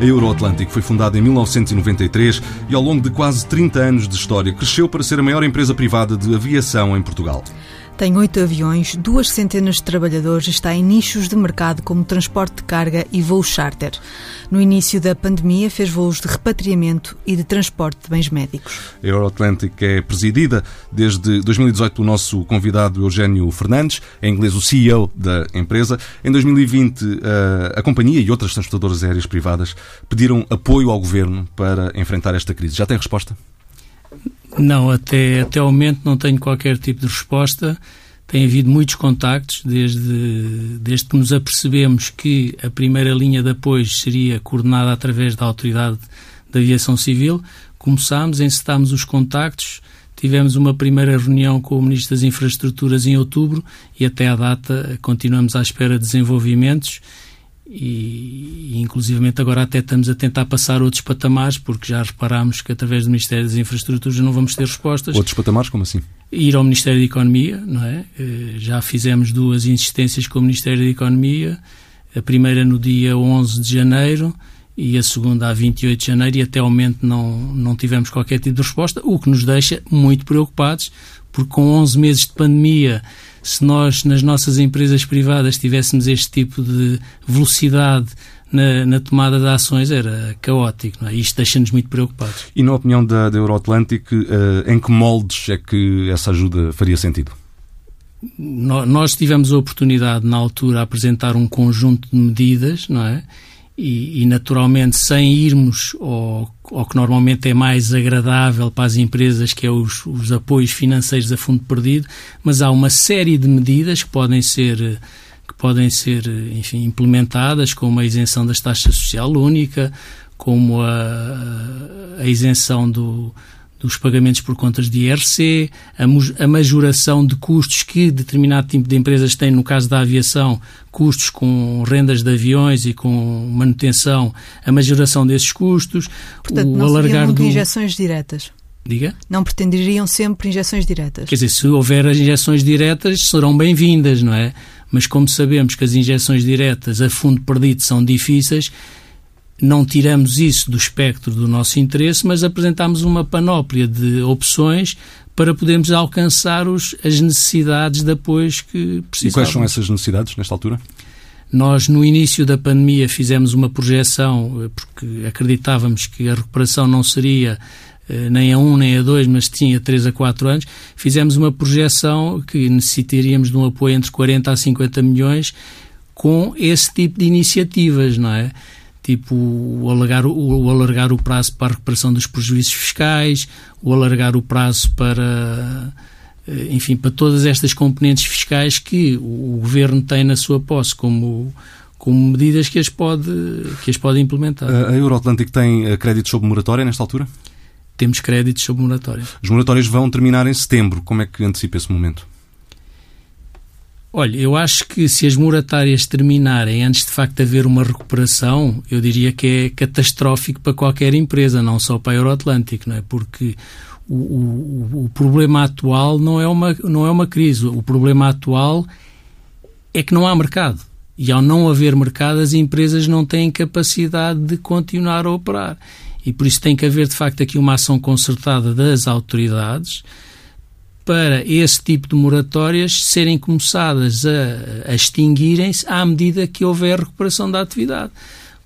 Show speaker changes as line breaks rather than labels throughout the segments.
A Euroatlântico foi fundada em 1993 e, ao longo de quase 30 anos de história, cresceu para ser a maior empresa privada de aviação em Portugal.
Tem oito aviões, duas centenas de trabalhadores e está em nichos de mercado como transporte de carga e voo charter. No início da pandemia fez voos de repatriamento e de transporte de bens médicos.
A Euroatlantic é presidida desde 2018 pelo nosso convidado Eugênio Fernandes, em inglês o CEO da empresa. Em 2020, a companhia e outras transportadoras aéreas privadas pediram apoio ao governo para enfrentar esta crise. Já tem resposta?
Não, até, até ao momento não tenho qualquer tipo de resposta. Tem havido muitos contactos desde, desde que nos apercebemos que a primeira linha de apoio seria coordenada através da Autoridade da Aviação Civil. Começámos, encetámos os contactos, tivemos uma primeira reunião com o Ministro das Infraestruturas em outubro e até à data continuamos à espera de desenvolvimentos e, e inclusivamente agora até estamos a tentar passar outros patamares, porque já reparámos que através do Ministério das Infraestruturas não vamos ter respostas.
Outros patamares, como assim?
Ir ao Ministério da Economia, não é? Eh, já fizemos duas insistências com o Ministério da Economia, a primeira no dia 11 de janeiro e a segunda a 28 de janeiro e até ao momento não, não tivemos qualquer tipo de resposta, o que nos deixa muito preocupados, porque com 11 meses de pandemia se nós, nas nossas empresas privadas, tivéssemos este tipo de velocidade na, na, tomada de ações era caótico. Não é? Isto deixa-nos muito preocupados.
E na opinião da, da uh, em que moldes é que essa ajuda faria sentido?
Nós tivemos a oportunidade, na altura, de apresentar um conjunto de medidas, não é? E, e, naturalmente sem irmos ao, ao, que normalmente é mais agradável para as empresas, que é os, os, apoios financeiros a fundo perdido, mas há uma série de medidas que podem ser que podem ser, enfim, implementadas, como a isenção das taxas social única, como a, a isenção do, dos pagamentos por contas de IRC, a, majoração de custos que determinado tipo de empresas têm, no caso da aviação, custos com rendas de aviões e com manutenção, a majoração desses custos,
Portanto, o não alargar do... injeções diretas.
Diga?
Não pretenderiam sempre injeções diretas.
Quer dizer, se houver as injeções diretas, serão bem-vindas, não é? Mas como sabemos que as injeções diretas a fundo perdido são difíceis, não tiramos isso do espectro do nosso interesse, mas apresentamos uma panóplia de opções para podermos alcançar os, as necessidades de apoios que precisamos. E
quais são essas necessidades nesta altura?
Nós, no início da pandemia, fizemos uma projeção, eh, porque acreditávamos que a recuperação não seria eh, nem a um nem a dois, mas tinha três a quatro anos. Fizemos uma projeção que necessitaríamos de um apoio entre 40 a 50 milhões com esse tipo de iniciativas, não é? Tipo o alargar o, o, alargar o prazo para a recuperação dos prejuízos fiscais, o alargar o prazo para, eh, enfim, para todas estas componentes fiscais que o governo tem na sua posse como como medidas que as pode que as pode implementar.
A Euroatlântico tem eh, créditos sob moratória nesta altura?
Temos créditos sob moratória.
Os moratórios vão terminar em setembro. Como é que antecipa esse momento?
Olha, eu acho que se as moratórias terminarem antes de facto haver uma recuperação, eu diria que é catastrófico para qualquer empresa, não só para a Euroatlântico, não é? Porque o, o, o, problema atual não é, uma, não é uma crise. O problema atual é que não há mercado. E ao não haver mercado, as empresas não têm capacidade de continuar a operar. E por isso tem que haver, de facto, aqui uma ação concertada das autoridades para esse tipo de moratórias serem começadas a, a extinguirem-se à medida que houver recuperação da atividade.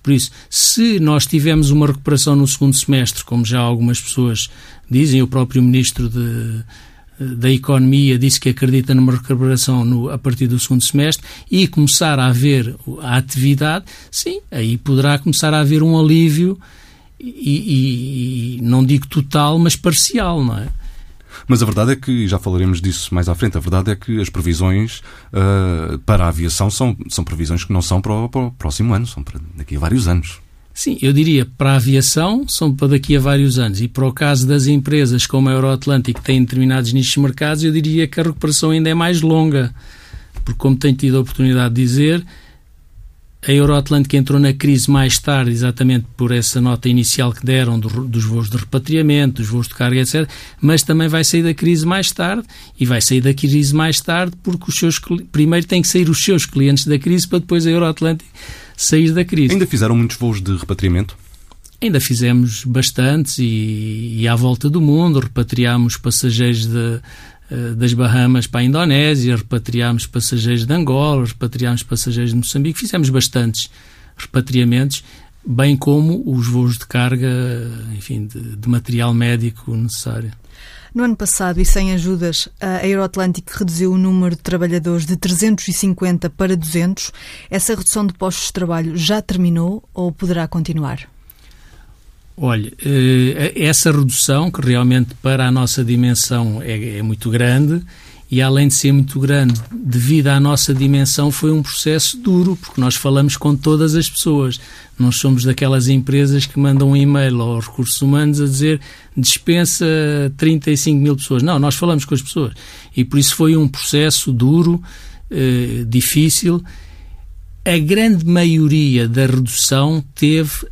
Por isso, se nós tivermos uma recuperação no segundo semestre, como já algumas pessoas dizem, o próprio Ministro de, da Economia disse que acredita numa recuperação no, a partir do segundo semestre e começar a haver a atividade, sim, aí poderá começar a haver um alívio e, e, e não digo total, mas parcial, não é?
Mas a verdade é que, e já falaremos disso mais à frente, a verdade é que as previsões uh, para a aviação são, são previsões que não são para o, para o próximo ano, são para daqui a vários anos.
Sim, eu diria para a aviação são para daqui a vários anos e para o caso das empresas como a Euroatlântico que têm determinados nichos de mercados, eu diria que a recuperação ainda é mais longa, porque como tenho tido a oportunidade de dizer, a Euroatlântica entrou na crise mais tarde, exatamente por essa nota inicial que deram do, dos voos de repatriamento, dos voos de carga, etc. Mas também vai sair da crise mais tarde e vai sair da crise mais tarde porque os seus primeiro têm que sair os seus clientes da crise para depois a Euroatlântica sair da crise.
Ainda fizeram muitos voos de repatriamento?
Ainda fizemos bastantes e, e à volta do mundo, repatriámos passageiros de, das Bahamas para a Indonésia, repatriámos passageiros de Angola, repatriámos passageiros de Moçambique, fizemos bastantes repatriamentos, bem como os voos de carga, enfim, de, de material médico necessário.
No ano passado, e sem ajudas, a Euroatlântico reduziu o número de trabalhadores de 350 para 200. Essa redução de postos de trabalho já terminou ou poderá continuar?
Olha, eh, essa redução, que realmente para a nossa dimensão é, é, muito grande, e além de ser muito grande, devido à nossa dimensão, foi um processo duro, porque nós falamos com todas as pessoas. Nós somos daquelas empresas que mandam um e-mail aos recursos humanos a dizer dispensa 35 mil pessoas. Não, nós falamos com as pessoas. E por isso foi um processo duro, eh, difícil. A grande maioria da redução teve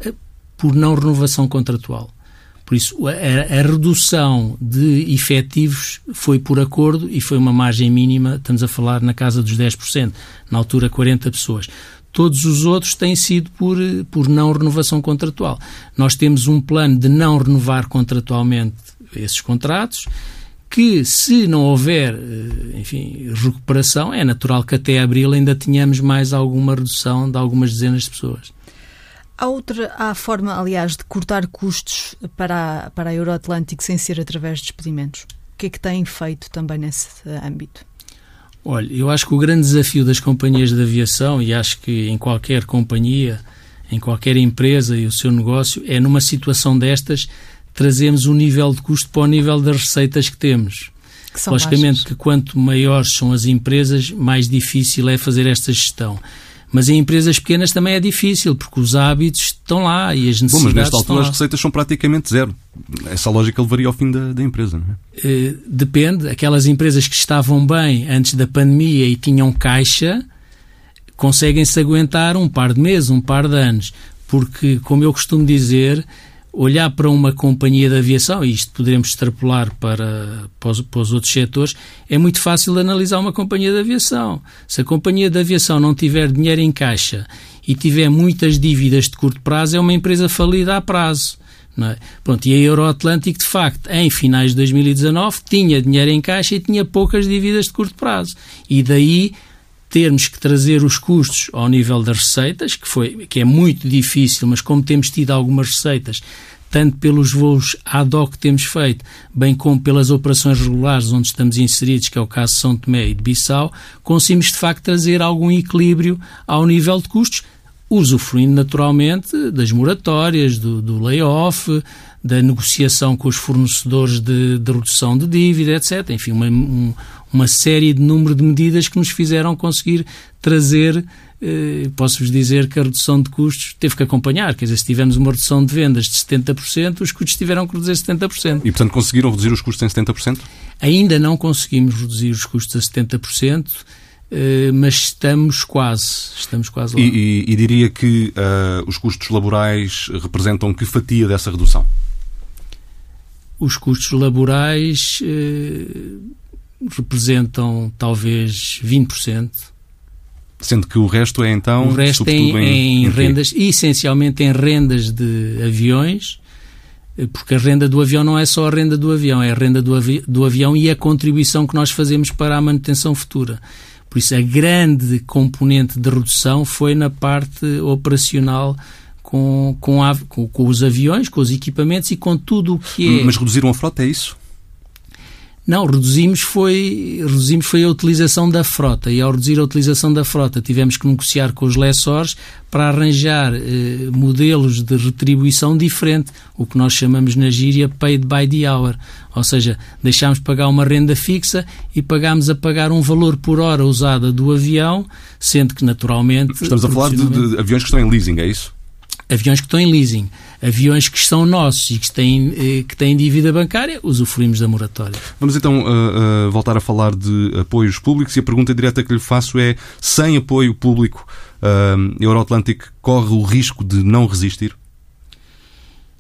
por não renovação contratual. Por isso, a, a, redução de efetivos foi por acordo e foi uma margem mínima, estamos a falar na casa dos 10%, na altura 40 pessoas. Todos os outros têm sido por, por não renovação contratual. Nós temos um plano de não renovar contratualmente esses contratos, que se não houver, eh, enfim, recuperação, é natural que até abril ainda tenhamos mais alguma redução de algumas dezenas de pessoas.
Há outra, há forma, aliás, de cortar custos para a, para a Euroatlântico sem ser através de despedimentos. O que é que têm feito também nesse âmbito?
Olha, eu acho que o grande desafio das companhias de aviação, e acho que em qualquer companhia, em qualquer empresa e o seu negócio, é numa situação destas trazemos o nível de custo para o nível das receitas que temos. Que Logicamente baixas. que quanto maiores são as empresas, mais difícil é fazer esta gestão. Mas em empresas pequenas também é difícil, porque os hábitos estão lá e as necessidades Bom, mas nesta
altura as receitas são praticamente zero. Essa lógica levaria ao fim da, da empresa, não
é? Uh, depende. Aquelas empresas que estavam bem antes da pandemia e tinham caixa, conseguem-se aguentar um par de meses, um par de anos. Porque, como eu costumo dizer, olhar para uma companhia de aviação, e isto poderemos extrapolar para, para os, para, os, outros setores, é muito fácil analisar uma companhia de aviação. Se a companhia de aviação não tiver dinheiro em caixa e tiver muitas dívidas de curto prazo, é uma empresa falida a prazo. É? Pronto, e a Euroatlântico, de facto, em finais de 2019, tinha dinheiro em caixa e tinha poucas dívidas de curto prazo. E daí termos que trazer os custos ao nível das receitas, que, foi, que é muito difícil, mas como temos tido algumas receitas, tanto pelos voos ad hoc que temos feito, bem como pelas operações regulares onde estamos inseridos, que é o caso de São Tomé e de Bissau, conseguimos de facto trazer algum equilíbrio ao nível de custos, usufruindo naturalmente das moratórias, do, do layoff, da negociação com os fornecedores de, de redução de dívida, etc. Enfim, uma, um, uma série de número de medidas que nos fizeram conseguir trazer eh, posso-vos dizer que a redução de custos teve que acompanhar. Quer dizer, se tivermos uma redução de vendas de 70%, os custos tiveram que reduzir 70%.
E, portanto, conseguiram reduzir os custos em 70%?
Ainda não conseguimos reduzir os custos a 70%. Uh, mas estamos quase, estamos quase lá.
E, e, e diria que uh, os custos laborais representam que fatia dessa redução?
Os custos laborais uh, representam talvez 20%.
Sendo que o resto é então.
O resto em, em, em rendas, essencialmente em rendas de aviões, porque a renda do avião não é só a renda do avião, é a renda do, avi do avião e a contribuição que nós fazemos para a manutenção futura. Por isso, a grande componente de redução foi na parte operacional com, com, com, os aviões, com os equipamentos e com tudo o que
é. Mas reduziram a frota, é isso?
Não, reduzimos foi, reduzimos foi a utilização da frota e ao reduzir a utilização da frota tivemos que negociar com os lessores para arranjar eh, modelos de retribuição diferente, o que nós chamamos na gíria paid by the hour, ou seja, deixámos de pagar uma renda fixa e pagámos a pagar um valor por hora usada do avião, sendo que naturalmente...
Estamos a falar de, de aviões que estão em leasing, é isso?
Aviões que estão em leasing, aviões que são nossos e que têm, eh, que têm dívida bancária, usufruímos da moratória.
Vamos então uh, uh, voltar a falar de apoios públicos e a pergunta direta que lhe faço é: sem apoio público, uh, Euroatlântico corre o risco de não resistir?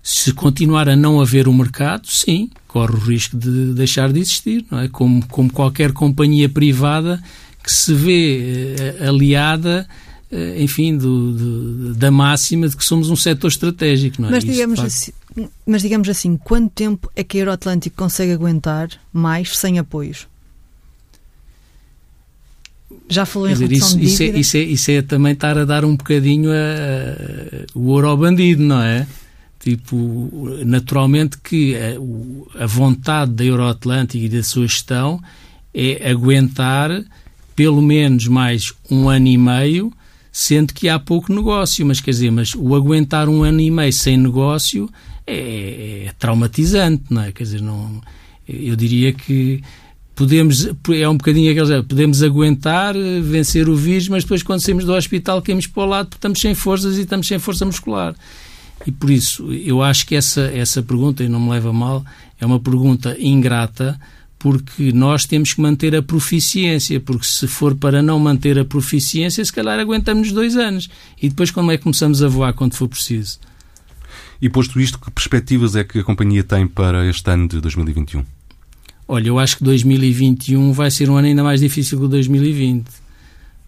Se continuar a não haver o um mercado, sim, corre o risco de deixar de existir, não é? Como, como qualquer companhia privada que se vê aliada enfim, do, do, da máxima de que somos um setor estratégico. Não é?
mas, digamos assim, mas digamos assim, quanto tempo é que a Euroatlântico consegue aguentar mais sem apoios? Já falou em dizer,
isso, isso, é, isso, é, isso é também estar a dar um bocadinho a, a, o ouro ao bandido, não é? Tipo, naturalmente que a, a vontade da Euroatlântica e da sua gestão é aguentar pelo menos mais um ano e meio sendo que há pouco negócio, mas quer dizer, mas o aguentar um ano e meio sem negócio é, é traumatizante, não é? Quer dizer, não, eu diria que podemos, é um bocadinho aqueles, podemos aguentar, vencer o vírus, mas depois quando saímos do hospital caímos para o lado porque estamos sem forças e estamos sem força muscular. E por isso, eu acho que essa, essa pergunta, e não me leva mal, é uma pergunta ingrata, porque nós temos que manter a proficiência, porque se for para não manter a proficiência, se calhar aguentamos dois anos. E depois como é que começamos a voar quando for preciso?
E posto isto, que perspectivas é que a companhia tem para este ano de 2021?
Olha, eu acho que 2021 vai ser um ano ainda mais difícil que o 2020,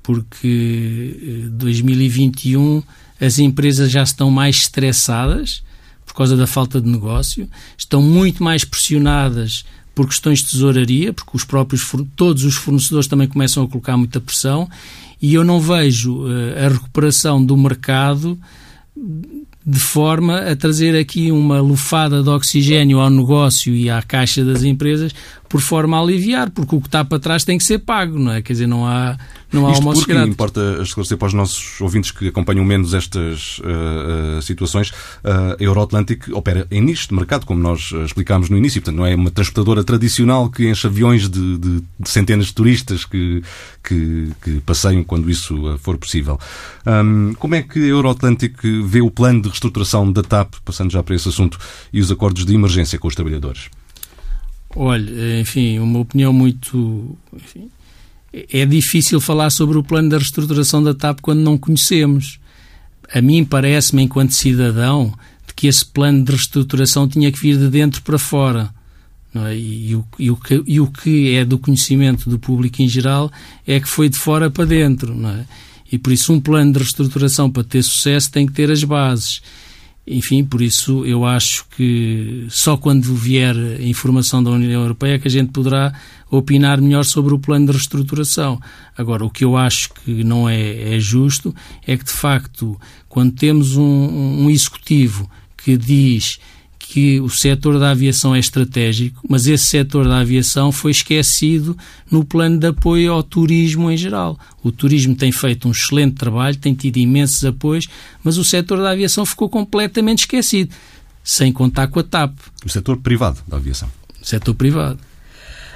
porque 2021 eh, as empresas já estão mais estressadas por causa da falta de negócio, estão muito mais pressionadas por questões de tesouraria, porque os próprios todos os fornecedores também começam a colocar muita pressão, e eu não vejo uh, a recuperação do mercado de forma a trazer aqui uma lufada de oxigênio ao negócio e à caixa das empresas, por forma a aliviar, porque o que está para trás tem que ser pago, não é? Quer dizer, não há, não há
Isto almoços porque, grátis. importa esclarecer para os nossos ouvintes que acompanham menos estas uh, situações, uh, a Euroatlantic opera em nicho de mercado, como nós explicámos no início, portanto não é uma transportadora tradicional que enche aviões de, de, de centenas de turistas que, que, que, passeiam quando isso for possível. Um, como é que a Euroatlantic vê o plano de reestruturação da TAP, passando já para esse assunto, e os acordos de emergência com os trabalhadores?
Olha, enfim, uma opinião muito. Enfim, é difícil falar sobre o plano da reestruturação da TAP quando não conhecemos. A mim parece-me, enquanto cidadão, de que esse plano de reestruturação tinha que vir de dentro para fora. É? E, o, e, o que, e, o, que, é do conhecimento do público em geral é que foi de fora para dentro. É? E por isso, um plano de reestruturação para ter sucesso tem que ter as bases. Enfim, por isso eu acho que só quando vier a informação da União Europeia é que a gente poderá opinar melhor sobre o plano de reestruturação. Agora, o que eu acho que não é, é justo é que, de facto, quando temos um, um executivo que diz que o setor da aviação é estratégico, mas esse setor da aviação foi esquecido no plano de apoio ao turismo em geral. O turismo tem feito um excelente trabalho, tem tido imensos apoios, mas o setor da aviação ficou completamente esquecido, sem contar com a TAP.
O setor privado da aviação.
O setor privado.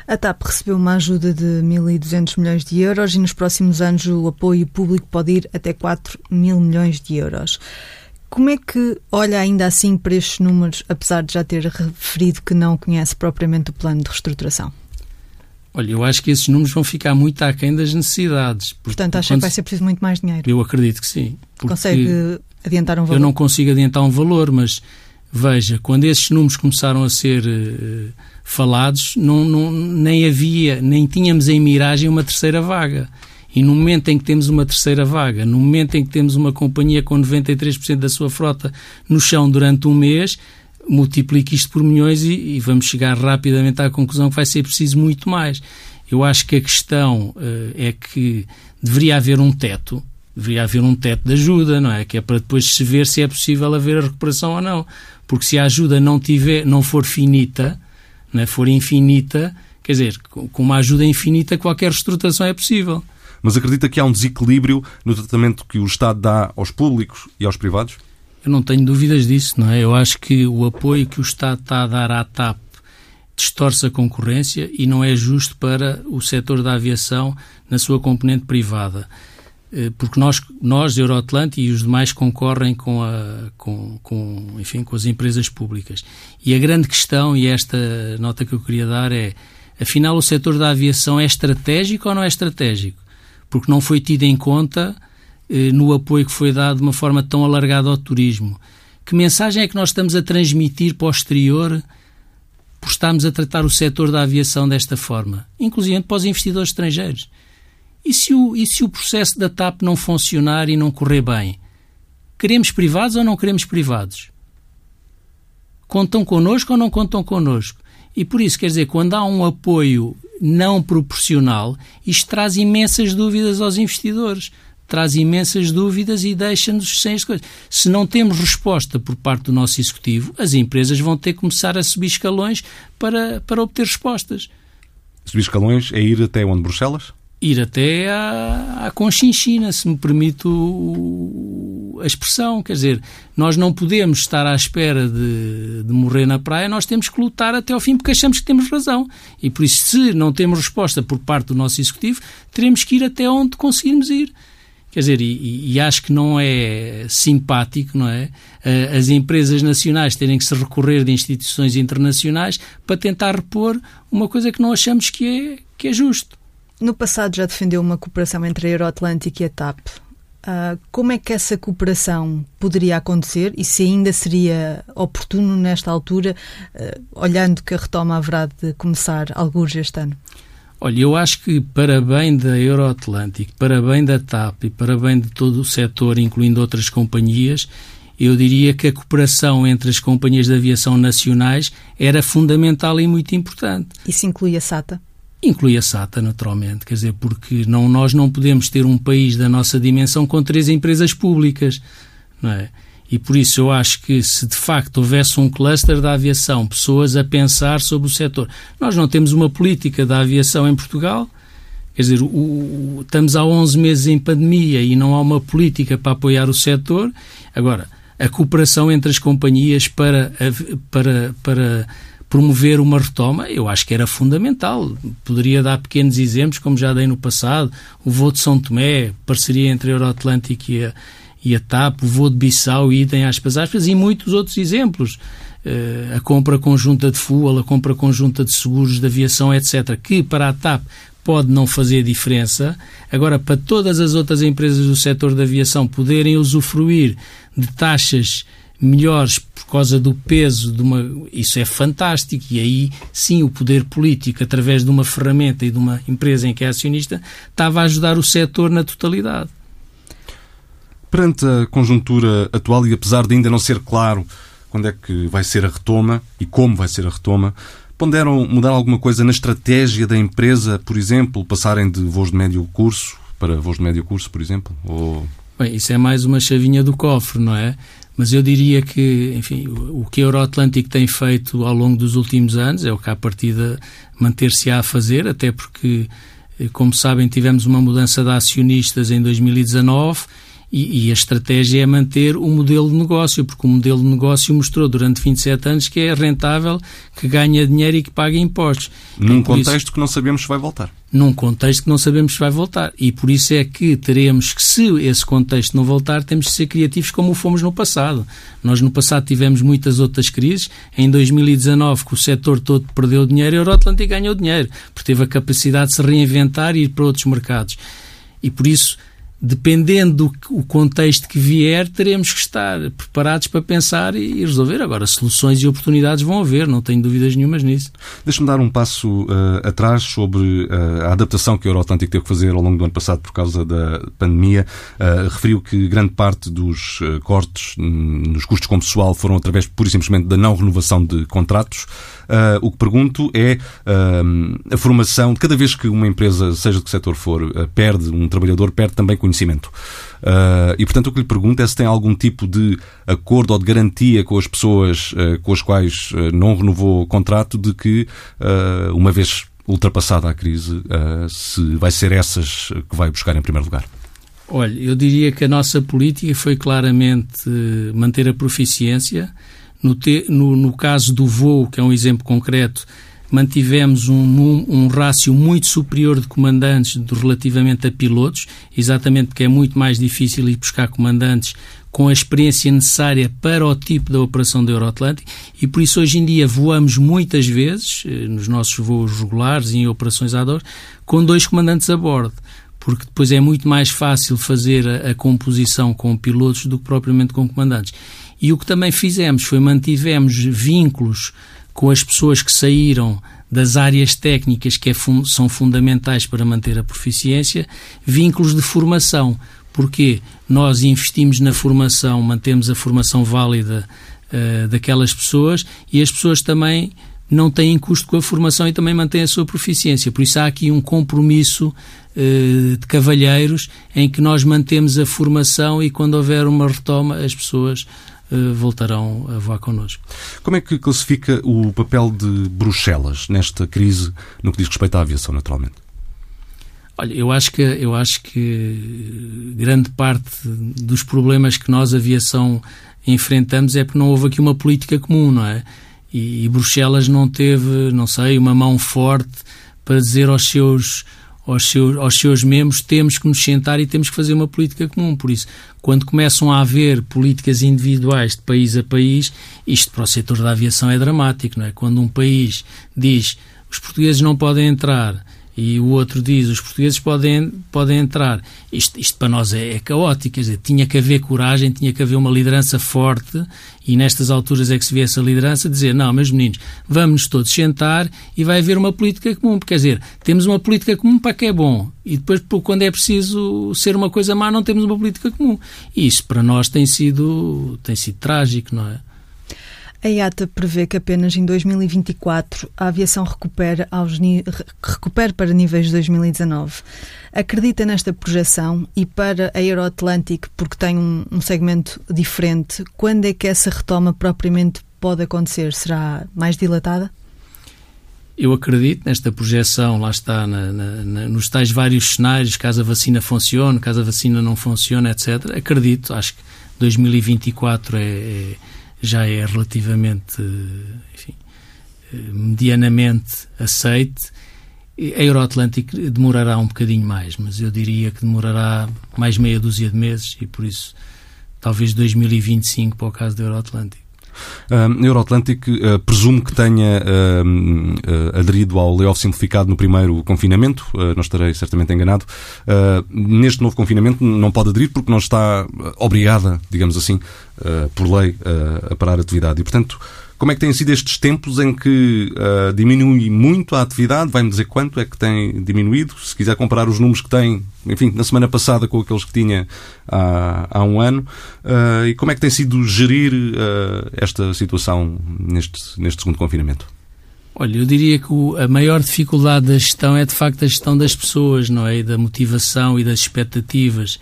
A TAP recebeu uma ajuda de 1.200 milhões de euros e nos próximos anos o apoio público pode ir até 4 mil milhões de euros. Como é que olha ainda assim para estes números, apesar de já ter referido que não conhece propriamente o plano de reestruturação?
Olha, eu acho que esses números vão ficar muito aquém das necessidades.
Portanto, acha que vai ser preciso muito mais dinheiro?
Eu acredito que sim.
Consegue adiantar um valor?
Eu não consigo adiantar um valor, mas veja, quando esses números começaram a ser uh, falados, não, não, nem havia, nem tínhamos em miragem uma terceira vaga. E no momento em que temos uma terceira vaga, no momento em que temos uma companhia com 93% da sua frota no chão durante um mês, multiplique isto por milhões e, e, vamos chegar rapidamente à conclusão que vai ser preciso muito mais. Eu acho que a questão uh, é que deveria haver um teto, deveria haver um teto de ajuda, não é? Que é para depois se ver se é possível haver a recuperação ou não. Porque se a ajuda não, tiver, não for finita, não é? for infinita, quer dizer, com uma ajuda infinita qualquer reestruturação é possível
mas acredita que há um desequilíbrio no tratamento que o Estado dá aos públicos e aos privados?
Eu não tenho dúvidas disso, não é? Eu acho que o apoio que o Estado está a dar à TAP distorce a concorrência e não é justo para o setor da aviação na sua componente privada. Eh, porque nós, nós Euroatlante e os demais concorrem com, a, com, com, enfim, com as empresas públicas. E a grande questão, e esta nota que eu queria dar é, afinal o setor da aviação é estratégico ou não é estratégico? Porque não foi tido em conta eh, no apoio que foi dado de uma forma tão alargada ao turismo. Que mensagem é que nós estamos a transmitir para o exterior por estarmos a tratar o setor da aviação desta forma, inclusive para os investidores estrangeiros? E se, o, e se o processo da TAP não funcionar e não correr bem? Queremos privados ou não queremos privados? Contam connosco ou não contam connosco? E por isso, quer dizer, quando há um apoio não proporcional, isto traz imensas dúvidas aos investidores. Traz imensas dúvidas e deixa-nos sem as coisas. Se não temos resposta por parte do nosso executivo, as empresas vão ter que começar a subir escalões para, para obter respostas.
Subir escalões é ir até onde? Bruxelas?
Ir até à, à conchinchina, se me permite o, a expressão. Quer dizer, nós não podemos estar à espera de, de, morrer na praia, nós temos que lutar até ao fim porque achamos que temos razão. E por isso, se não temos resposta por parte do nosso Executivo, teremos que ir até onde conseguirmos ir. Quer dizer, e, e, acho que não é simpático, não é? As empresas nacionais terem que se recorrer de instituições internacionais para tentar repor uma coisa que não achamos que é, que é justo.
No passado já defendeu uma cooperação entre a Euroatlântica e a TAP. Uh, como é que essa cooperação poderia acontecer e se ainda seria oportuno nesta altura, uh, olhando que a retoma haverá de começar alguns este ano?
Olha, eu acho que para bem da Euroatlântica, para bem da TAP e para bem de todo o setor, incluindo outras companhias, eu diria que a cooperação entre as companhias de aviação nacionais era fundamental e muito importante.
Isso inclui a SATA?
Inclui a SATA, naturalmente, quer dizer, porque não, nós não podemos ter um país da nossa dimensão com três empresas públicas, não é? E por isso eu acho que se de facto houvesse um cluster da aviação, pessoas a pensar sobre o setor. Nós não temos uma política da aviação em Portugal, quer dizer, o, o, estamos há 11 meses em pandemia e não há uma política para apoiar o setor. Agora, a cooperação entre as companhias para, para, para promover uma retoma, eu acho que era fundamental. Poderia dar pequenos exemplos, como já dei no passado, o voo de São Tomé, parceria entre a Euroatlântico e a, e a TAP, o voo de Bissau e Idem Aspas Aspas, e muitos outros exemplos. Uh, a compra conjunta de fuel, a compra conjunta de seguros de aviação, etc., que para a TAP pode não fazer diferença. Agora, para todas as outras empresas do setor da aviação poderem usufruir de taxas melhores por causa do peso de uma. Isso é fantástico. E aí, sim, o poder político, através de uma ferramenta e de uma empresa em que é acionista, estava a ajudar o setor na totalidade.
Perante a conjuntura atual, e apesar de ainda não ser claro quando é que vai ser a retoma e como vai ser a retoma, ponderam mudar alguma coisa na estratégia da empresa, por exemplo, passarem de voos de médio curso para voos de médio curso, por exemplo? Ou...
Bem, isso é mais uma chavinha do cofre, não é? Mas eu diria que, enfim, o que a Euroatlântico tem feito ao longo dos últimos anos é o que, à partida, manter-se-á a fazer, até porque, eh, como sabem, tivemos uma mudança de acionistas em 2019 e, e, a estratégia é manter o modelo de negócio, porque o modelo de negócio mostrou durante 27 anos que é rentável, que ganha dinheiro e que paga impostos.
Num contexto isso, que não sabemos se vai voltar.
Num contexto que não sabemos se vai voltar. E por isso é que teremos que, se esse contexto não voltar, temos que ser criativos como fomos no passado. Nós no passado tivemos muitas outras crises. Em 2019, que o setor todo perdeu dinheiro, a Euroatlântica ganhou dinheiro, porque teve a capacidade de se reinventar e ir para outros mercados. E por isso dependendo do contexto que vier, teremos que estar preparados para pensar e resolver. Agora, soluções e oportunidades vão haver, não tenho dúvidas nenhumas nisso.
Deixe-me dar um passo uh, atrás sobre uh, a adaptação que a Euroatlântico teve que fazer ao longo do ano passado por causa da pandemia. Uh, referiu que grande parte dos cortes nos custos com pessoal foram através, pura e simplesmente, da não renovação de contratos. Uh, o que pergunto é uh, a formação, de cada vez que uma empresa, seja de que setor for, uh, perde um trabalhador, perde também conhecimento. e, portanto, o que lhe pergunto é se tem algum tipo de acordo ou de garantia com as pessoas com as quais não renovou o contrato de que, uma vez ultrapassada a crise, se vai ser essas que vai buscar em primeiro lugar.
Olha, eu diria que a nossa política foi claramente manter a proficiência, no, te, no, no caso do voo, que é um exemplo concreto, mantivemos um, um, um rácio muito superior de comandantes do, relativamente a pilotos, exatamente porque é muito mais difícil ir buscar comandantes com a experiência necessária para o tipo da operação da Euroatlântico e por isso hoje em dia voamos muitas vezes, eh, nos nossos voos regulares e em operações ad hoc, com dois comandantes a bordo porque depois é muito mais fácil fazer a, a composição com pilotos do que propriamente com comandantes. E o que também fizemos foi mantivemos vínculos com as pessoas que saíram das áreas técnicas que é fun são fundamentais para manter a proficiência, vínculos de formação. Porque nós investimos na formação, mantemos a formação válida uh, daquelas pessoas e as pessoas também não têm custo com a formação e também mantêm a sua proficiência. Por isso há aqui um compromisso uh, de cavalheiros em que nós mantemos a formação e quando houver uma retoma as pessoas voltarão a voar connosco.
Como é que classifica o papel de Bruxelas nesta crise no que diz respeito à aviação, naturalmente?
Olha, eu acho que eu acho que grande parte dos problemas que nós aviação enfrentamos é porque não houve aqui uma política comum, não é? E, e Bruxelas não teve, não sei, uma mão forte para dizer aos seus aos seus, aos seus membros temos que nos sentar e temos que fazer uma política comum. Por isso, quando começam a haver políticas individuais de país a país, isto para o setor da aviação é dramático, não é? Quando um país diz os portugueses não podem entrar e o outro diz os portugueses podem, podem entrar. Isto, isto para nós é, é caótico, quer dizer, tinha que haver coragem, tinha que haver uma liderança forte e nestas alturas é que se vê essa liderança dizer, não, meus meninos, vamos todos sentar e vai haver uma política comum. Quer dizer, temos uma política comum para que é bom e depois quando é preciso ser uma coisa má não temos uma política comum. E isso para nós tem sido, tem sido trágico, não é?
A IATA prevê que apenas em 2024 a aviação recupere, aos, recupere para níveis de 2019. Acredita nesta projeção e para a Euroatlantic, porque tem um, um segmento diferente, quando é que essa retoma propriamente pode acontecer? Será mais dilatada?
Eu acredito nesta projeção, lá está, na, na, nos tais vários cenários, caso a vacina funcione, caso a vacina não funcione, etc. Acredito, acho que 2024 é, é já é relativamente, enfim, medianamente aceite. A Euroatlântico demorará um bocadinho mais, mas eu diria que demorará mais meia dúzia de meses e por isso talvez 2025 para o caso da Euroatlântico.
Uh, a Euroatlântico uh, presumo que tenha uh, aderido ao layoff simplificado no primeiro confinamento, não estarei certamente enganado. neste novo confinamento não pode aderir porque não está obrigada, digamos assim, por lei a parar a atividade. E, portanto, como é que têm sido estes tempos em que uh, diminui muito a atividade? Vai-me dizer quanto é que tem diminuído? Se quiser comparar os números que tem, enfim, na semana passada com aqueles que tinha há, há um ano. Uh, e como é que tem sido gerir uh, esta situação neste, neste segundo confinamento?
Olha, eu diria que a maior dificuldade da gestão é de facto a gestão das pessoas, não é? E da motivação e das expectativas.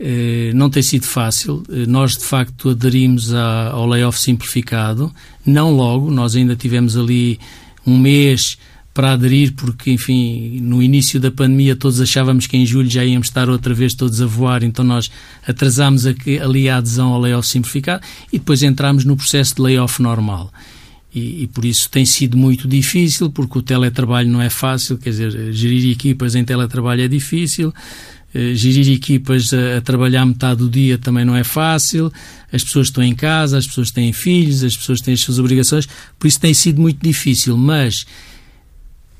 Eh, não tem sido fácil. Eh, nós, de facto, aderimos ao layoff simplificado. Não logo, nós ainda tivemos ali um mês para aderir, porque, enfim, no início da pandemia todos achávamos que em julho já íamos estar outra vez todos a voar, então nós atrasámos ali a adesão ao layoff simplificado e depois entramos no processo de layoff normal. E, e, por isso tem sido muito difícil, porque o teletrabalho não é fácil, quer dizer, gerir equipas em teletrabalho é difícil, gerir equipas a, a, trabalhar metade do dia também não é fácil, as pessoas estão em casa, as pessoas têm filhos, as pessoas têm as suas obrigações, por isso tem sido muito difícil, mas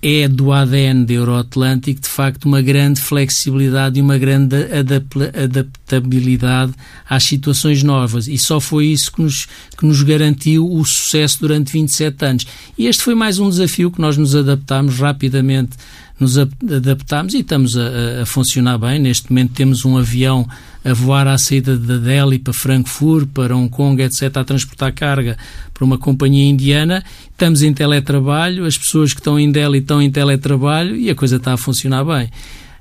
é do ADN da Euroatlântico, de facto, uma grande flexibilidade e uma grande adaptabilidade às situações novas. E só foi isso que nos, que nos garantiu o sucesso durante 27 anos. E este foi mais um desafio que nós nos adaptámos rapidamente nos adaptámos e estamos a, a, funcionar bem. Neste momento temos um avião a voar à saída da Delhi para Frankfurt, para Hong Kong, etc., a transportar carga para uma companhia indiana. Estamos em teletrabalho, as pessoas que estão em Delhi estão em teletrabalho e a coisa está a funcionar bem.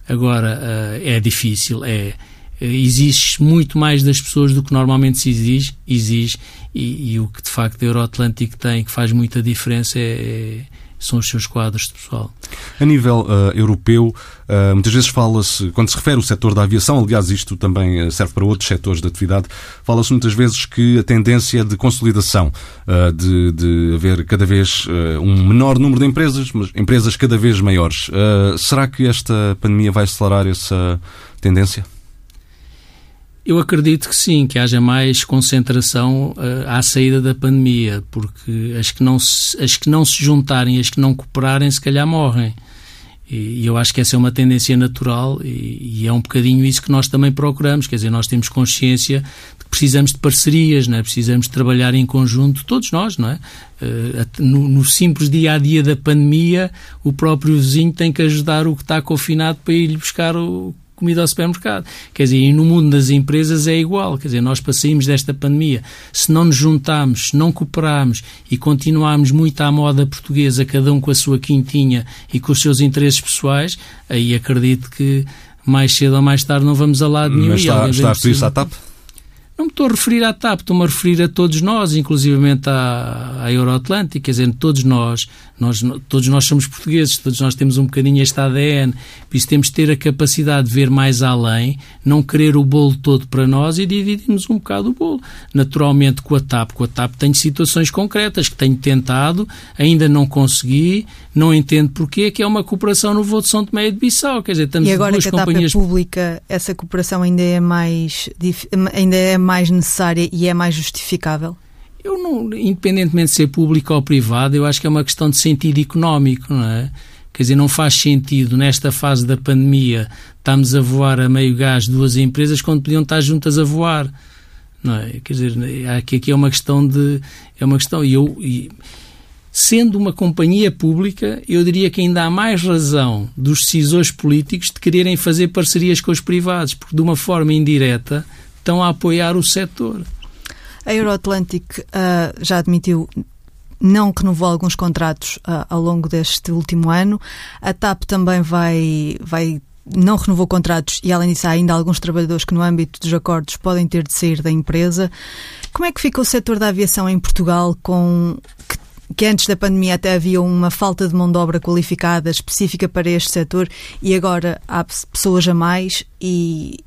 Agora, uh, é difícil, é exige muito mais das pessoas do que normalmente se exige, exige e, e o que de facto a Euroatlântico tem, que faz muita diferença, é, é são os seus quadros de pessoal.
A nível uh, europeu, uh, muitas vezes fala-se, quando se refere ao setor da aviação, aliás, isto também uh, serve para outros setores de atividade, fala-se muitas vezes que a tendência de consolidação, de, de haver cada vez um menor número de empresas, mas empresas cada vez maiores. será que esta pandemia vai acelerar essa tendência?
Eu acredito que sim, que haja mais concentração uh, à saída da pandemia, porque as que, não se, as que não se juntarem, as que não cooperarem, se calhar morrem. E, eu acho que essa é uma tendência natural e, e, é um bocadinho isso que nós também procuramos. Quer dizer, nós temos consciência de que precisamos de parcerias, não é? precisamos de trabalhar em conjunto, todos nós, não é? Uh, no, no, simples dia a dia da pandemia, o próprio vizinho tem que ajudar o que está confinado para ir buscar o comida ao supermercado. Quer dizer, e no mundo das empresas é igual. Quer dizer, nós passamos desta pandemia, se não nos juntarmos, se não cooperarmos e continuarmos muito à moda portuguesa, cada um com a sua quintinha e com os seus interesses pessoais, aí acredito que mais cedo ou mais tarde não vamos a lado nenhum.
Mas está, está a referir-se à TAP?
Não me estou a referir à TAP, estou-me a referir a todos nós, inclusivamente à, à Euroatlântica, quer dizer, todos nós, nós, todos nós somos portugueses, todos nós temos um bocadinho este ADN, por isso temos de ter a capacidade de ver mais além, não querer o bolo todo para nós e dividirmos um bocado o bolo. Naturalmente com a TAP, com a TAP tenho situações concretas que tenho tentado, ainda não consegui, não entendo porquê, que é uma cooperação no voo de São Tomé e de Bissau, quer dizer, estamos
E agora
duas
que a TAP
companhias...
é pública, essa cooperação ainda é mais, ainda é mais necessária e é mais justificável?
Eu não, independentemente de ser público ou privado, eu acho que é uma questão de sentido económico, não é? Quer dizer, não faz sentido nesta fase da pandemia estamos a voar a meio gás duas empresas quando podiam estar juntas a voar, não é? Quer dizer, aqui, aqui é uma questão de é uma questão e eu e, sendo uma companhia pública, eu diria que ainda há mais razão dos decisores políticos de quererem fazer parcerias com os privados, porque de uma forma indireta estão a apoiar o setor.
A Euroatlantic uh, já admitiu não renovou alguns contratos uh, ao longo deste último ano. A TAP também vai, vai não renovou contratos e, além disso, há ainda alguns trabalhadores que, no âmbito dos acordos, podem ter de sair da empresa. Como é que fica o setor da aviação em Portugal com que, que antes da pandemia até havia uma falta de mão de obra qualificada específica para este setor e agora há pessoas a mais e,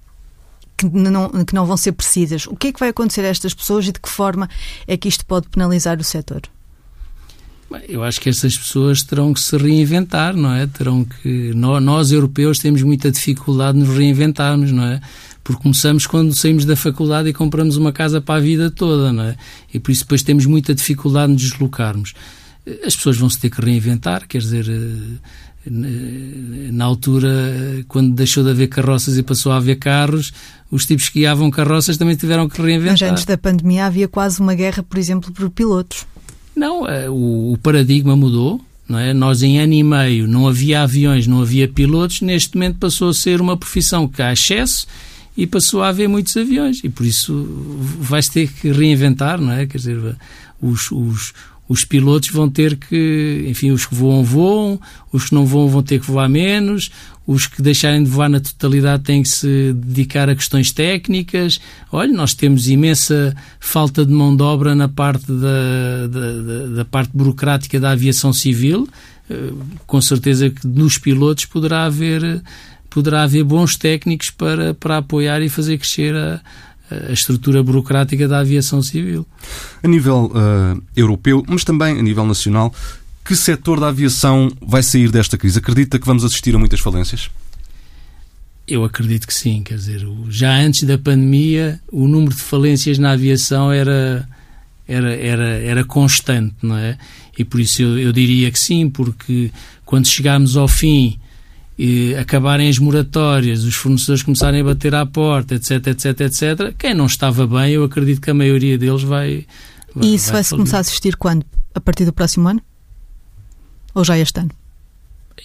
que não, que não vão ser precisas. O que é que vai acontecer a estas pessoas e de que forma é que isto pode penalizar o setor?
Eu acho que essas pessoas terão que se reinventar, não é? Terão que nós, nós, europeus temos muita dificuldade de nos reinventarmos, não é? Porque começamos quando saímos da faculdade e compramos uma casa para a vida toda, não é? E por isso depois temos muita dificuldade de nos deslocarmos. As pessoas vão se ter que reinventar, quer dizer, eh, na altura, quando deixou de haver carroças e passou a haver carros, os tipos que guiavam carroças também tiveram que reinventar. Mas
antes da pandemia havia quase uma guerra, por exemplo, por pilotos.
Não, eh, o, o paradigma mudou. Não é? Nós, em ano e meio, não havia aviões, não havia pilotos. Neste momento passou a ser uma profissão que há excesso e passou a haver muitos aviões. E por isso vai-se ter que reinventar, não é? Quer dizer, os, os, os pilotos vão ter que, enfim, os que voam, voam, os que não voam vão ter que voar menos, os que deixarem de voar na totalidade têm que se dedicar a questões técnicas. Olha, nós temos imensa falta de mão de obra na parte da, da, da parte burocrática da aviação civil. Eh, com certeza que nos pilotos poderá haver, poderá haver bons técnicos para, para apoiar e fazer crescer a, a estrutura burocrática da aviação civil.
A nível uh, europeu, mas também a nível nacional, que setor da aviação vai sair desta crise? Acredita que vamos assistir a muitas falências?
Eu acredito que sim, quer dizer, já antes da pandemia o número de falências na aviação era, era, era, era constante, não é? E por isso eu, eu diria que sim, porque quando chegarmos ao fim e acabarem as moratórias, os fornecedores começarem a bater à porta, etc, etc, etc, quem não estava bem, eu acredito que a maioria deles vai.
vai e isso vai-se começar a assistir quando? A partir do próximo ano? Ou já este ano?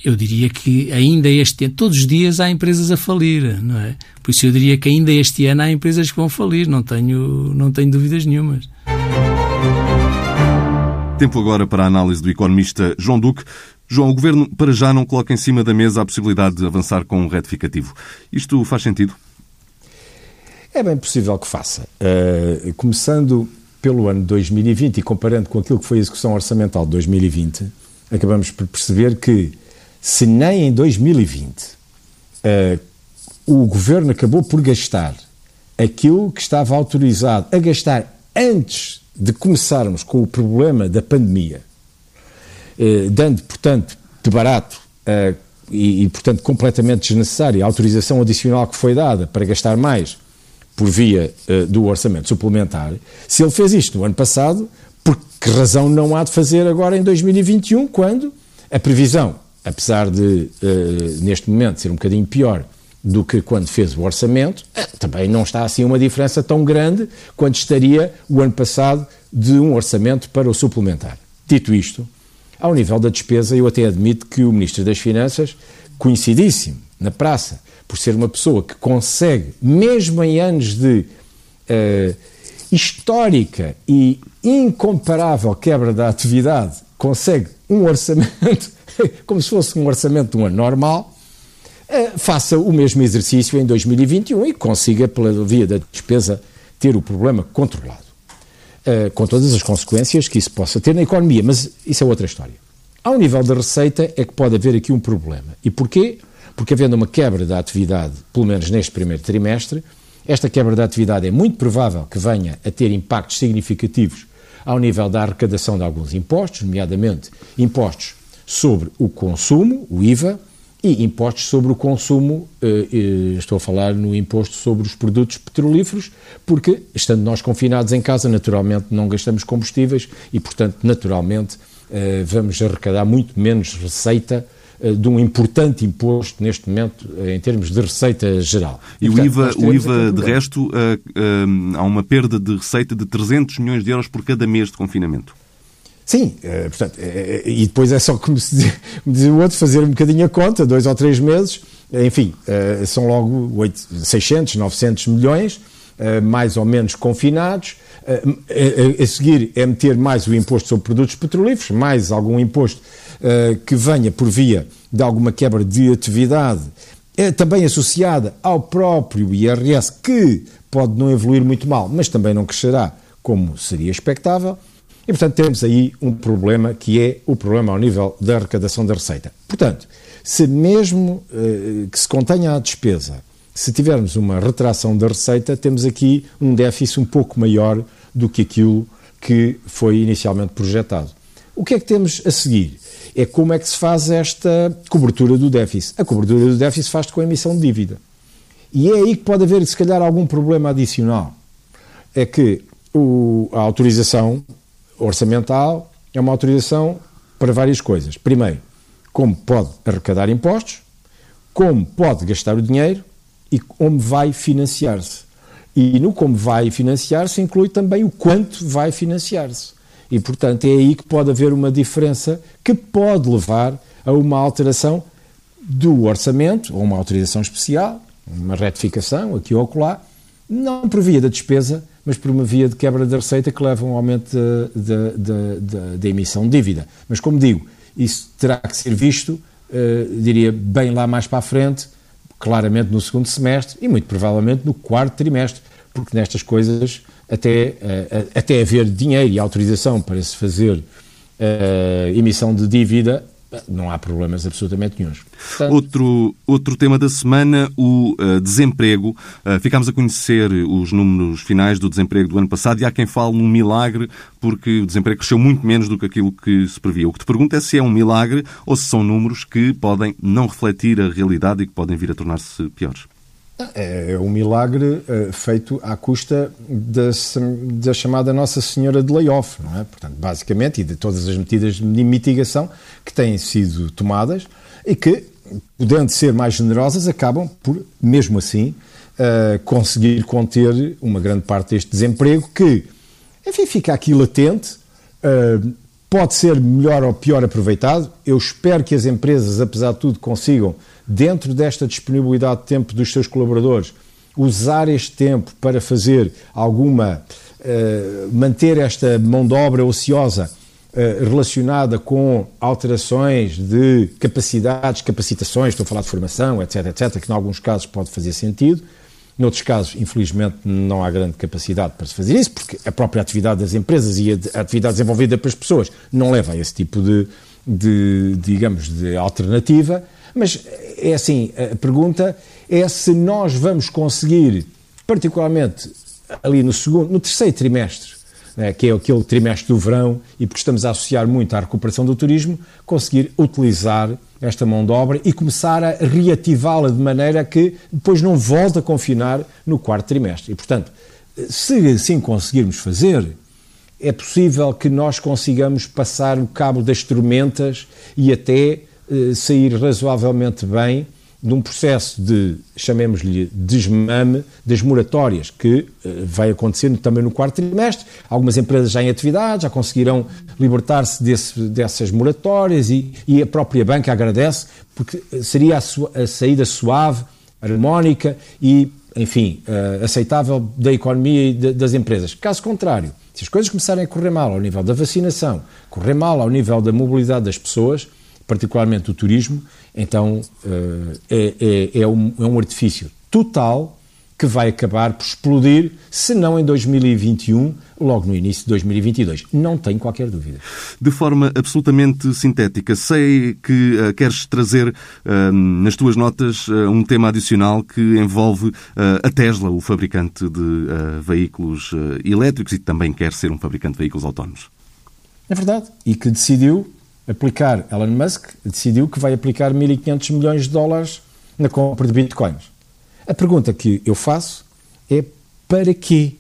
Eu diria que ainda este ano, todos os dias há empresas a falir, não é? Por isso eu diria que ainda este ano há empresas que vão falir, não tenho, não tenho dúvidas nenhumas.
Tempo agora para a análise do economista João Duque. João, o Governo para já não coloca em cima da mesa a possibilidade de avançar com um retificativo. Isto faz sentido?
É bem possível que faça. Uh, começando pelo ano 2020 e comparando com aquilo que foi a execução orçamental de 2020, acabamos por perceber que, se nem em 2020 uh, eh, o Governo acabou por gastar aquilo que estava autorizado a gastar antes de começarmos com o problema da pandemia, uh, dando, portanto, de barato uh, e, portanto, completamente desnecessária a autorização adicional que foi dada para gastar mais por via do orçamento suplementar, se ele fez isto no ano passado, por que razão não há de fazer agora em 2021, quando a previsão apesar de, neste momento, ser um bocadinho pior do que quando fez o orçamento, também não está assim uma diferença tão grande quanto estaria o ano passado de um orçamento para o suplementar. Dito isto, ao nível da despesa, eu até admito que o Ministro das Finanças, coincidíssimo na praça, por ser uma pessoa que consegue, mesmo em anos de uh, histórica e incomparável quebra da atividade, consegue um orçamento, como se fosse um orçamento de um ano normal, uh, faça o mesmo exercício em 2021 e consiga, pela via da despesa, ter o problema controlado. Uh, com todas as consequências que isso possa ter na economia, mas isso é outra história. Ao nível da receita é que pode haver aqui um problema. E porquê? Porque havendo uma quebra da atividade, pelo menos neste primeiro trimestre, esta quebra da atividade é muito provável que venha a ter impactos significativos ao nível da arrecadação de alguns impostos, nomeadamente impostos sobre o consumo, o IVA, e impostos sobre o consumo, eh, eh, estou a falar no imposto sobre os produtos petrolíferos, porque, estando nós confinados em casa, naturalmente não gastamos combustíveis e, portanto, naturalmente eh, vamos arrecadar muito menos receita de um importante imposto neste momento em termos de receita geral.
E, e portanto, o IVA, o IVA de resto, há uma perda de receita de 300 milhões de euros por cada mês de confinamento.
Sim, é, portanto, é, e depois é só, como se diz o outro, fazer um bocadinho a conta, dois ou três meses, enfim, são logo 8, 600, 900 milhões, mais ou menos confinados. A seguir é meter mais o imposto sobre produtos petrolíferos, mais algum imposto que venha por via de alguma quebra de atividade, também associada ao próprio IRS, que pode não evoluir muito mal, mas também não crescerá como seria expectável. E, portanto, temos aí um problema que é o problema ao nível da arrecadação da receita. Portanto, se mesmo eh, que se contenha a despesa, se tivermos uma retração da receita, temos aqui um déficit um pouco maior do que aquilo que foi inicialmente projetado. O que é que temos a seguir? É como é que se faz esta cobertura do déficit. A cobertura do déficit faz-se com a emissão de dívida. E é aí que pode haver, se calhar, algum problema adicional. É que o, a autorização orçamental é uma autorização para várias coisas. Primeiro, como pode arrecadar impostos, como pode gastar o dinheiro e como vai financiar-se. E no como vai financiar-se inclui também o quanto vai financiar-se. E, portanto, é aí que pode haver uma diferença que pode levar a uma alteração do orçamento, ou uma autorização especial, uma retificação aqui ou acolá, não por via da despesa, mas por uma via de quebra da receita que leva a um aumento da emissão de dívida. Mas, como digo, isso terá que ser visto, uh, diria, bem lá mais para a frente, claramente no segundo semestre e muito provavelmente no quarto trimestre, porque nestas coisas, até, uh, até haver dinheiro e autorização para se fazer uh, emissão de dívida, não há problemas absolutamente nenhums.
Portanto... Outro, outro tema da semana, o uh, desemprego. Uh, ficámos a conhecer os números finais do desemprego do ano passado e há quem fale num milagre porque o desemprego cresceu muito menos do que aquilo que se previa. O que te pergunto é se é um milagre ou se são números que podem não refletir a realidade e que podem vir a tornar-se piores.
É, é um milagre uh, feito à custa da, da, chamada Nossa Senhora de Layoff, não é? Portanto, basicamente, e de todas as medidas de mitigação que têm sido tomadas e que, podendo ser mais generosas, acabam por, mesmo assim, uh, conseguir conter uma grande parte deste desemprego que, enfim, fica aqui latente, uh, pode ser melhor ou pior aproveitado. Eu espero que as empresas, apesar de tudo, consigam dentro desta disponibilidade de tempo dos seus colaboradores, usar este tempo para fazer alguma. Uh, manter esta mão de obra ociosa uh, relacionada com alterações de capacidades, capacitações, estou a falar de formação, etc., etc., que em alguns casos pode fazer sentido. Noutros casos, infelizmente, não há grande capacidade para se fazer isso, porque a própria atividade das empresas e a atividade desenvolvida pelas pessoas não leva a esse tipo de, de digamos, de alternativa. Mas é assim, a pergunta é se nós vamos conseguir, particularmente ali no segundo, no terceiro trimestre, né, que é aquele trimestre do verão, e porque estamos a associar muito à recuperação do turismo, conseguir utilizar esta mão de obra e começar a reativá-la de maneira que depois não volte a confinar no quarto trimestre. E, portanto, se assim conseguirmos fazer, é possível que nós consigamos passar o cabo das tormentas e até sair razoavelmente bem de um processo de, chamemos-lhe, desmame das moratórias que uh, vai acontecendo também no quarto trimestre. Algumas empresas já em atividade, já conseguirão libertar-se dessas moratórias e, e, a própria banca agradece, porque seria a, a saída suave, harmónica e, enfim, uh, aceitável da economia e de, das empresas. Caso contrário, se as coisas começarem a correr mal ao nível da vacinação, correr mal ao nível da mobilidade das pessoas, particularmente o turismo, então uh, é, é, é, um, é um artifício total que vai acabar por explodir, se não em 2021, logo no início de 2022. Não tenho qualquer dúvida.
De forma absolutamente sintética, sei que uh, queres trazer uh, nas tuas notas uh, um tema adicional que envolve a Tesla, o fabricante de veículos elétricos e também quer ser um fabricante de veículos autónomos.
É verdade. E que decidiu aplicar, Elon Musk decidiu que vai aplicar 1.500 milhões de dólares na compra de bitcoins. A pergunta que eu faço é para quê?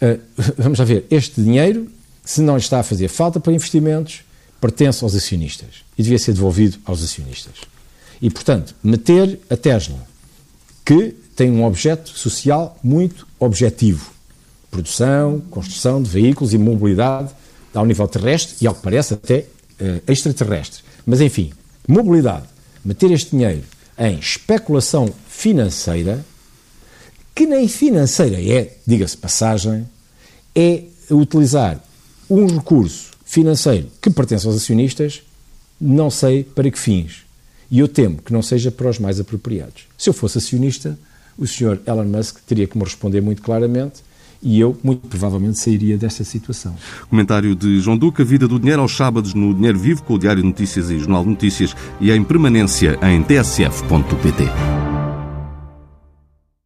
Uh, vamos lá ver, este dinheiro, se não está a fazer falta para investimentos, pertence aos acionistas e devia ser devolvido aos acionistas. E, portanto, meter a Tesla, que tem um objeto social muito objetivo, produção, construção de veículos e mobilidade ao nível terrestre e, ao que parece, até uh, extraterrestre. Mas, enfim, mobilidade, meter este dinheiro em especulação financeira, que nem financeira é, diga-se passagem, é utilizar um recurso financeiro que pertence aos acionistas, não sei para que fins. E eu temo que não seja para os mais apropriados. Se eu fosse acionista, o Sr. Elon Musk teria que me responder muito claramente e eu, muito provavelmente, sairia desta situação.
Comentário de João Duca, Vida do Dinheiro aos sábados no Dinheiro Vivo, com o Diário Notícias e Jornal de Notícias e em permanência em tsf.pt.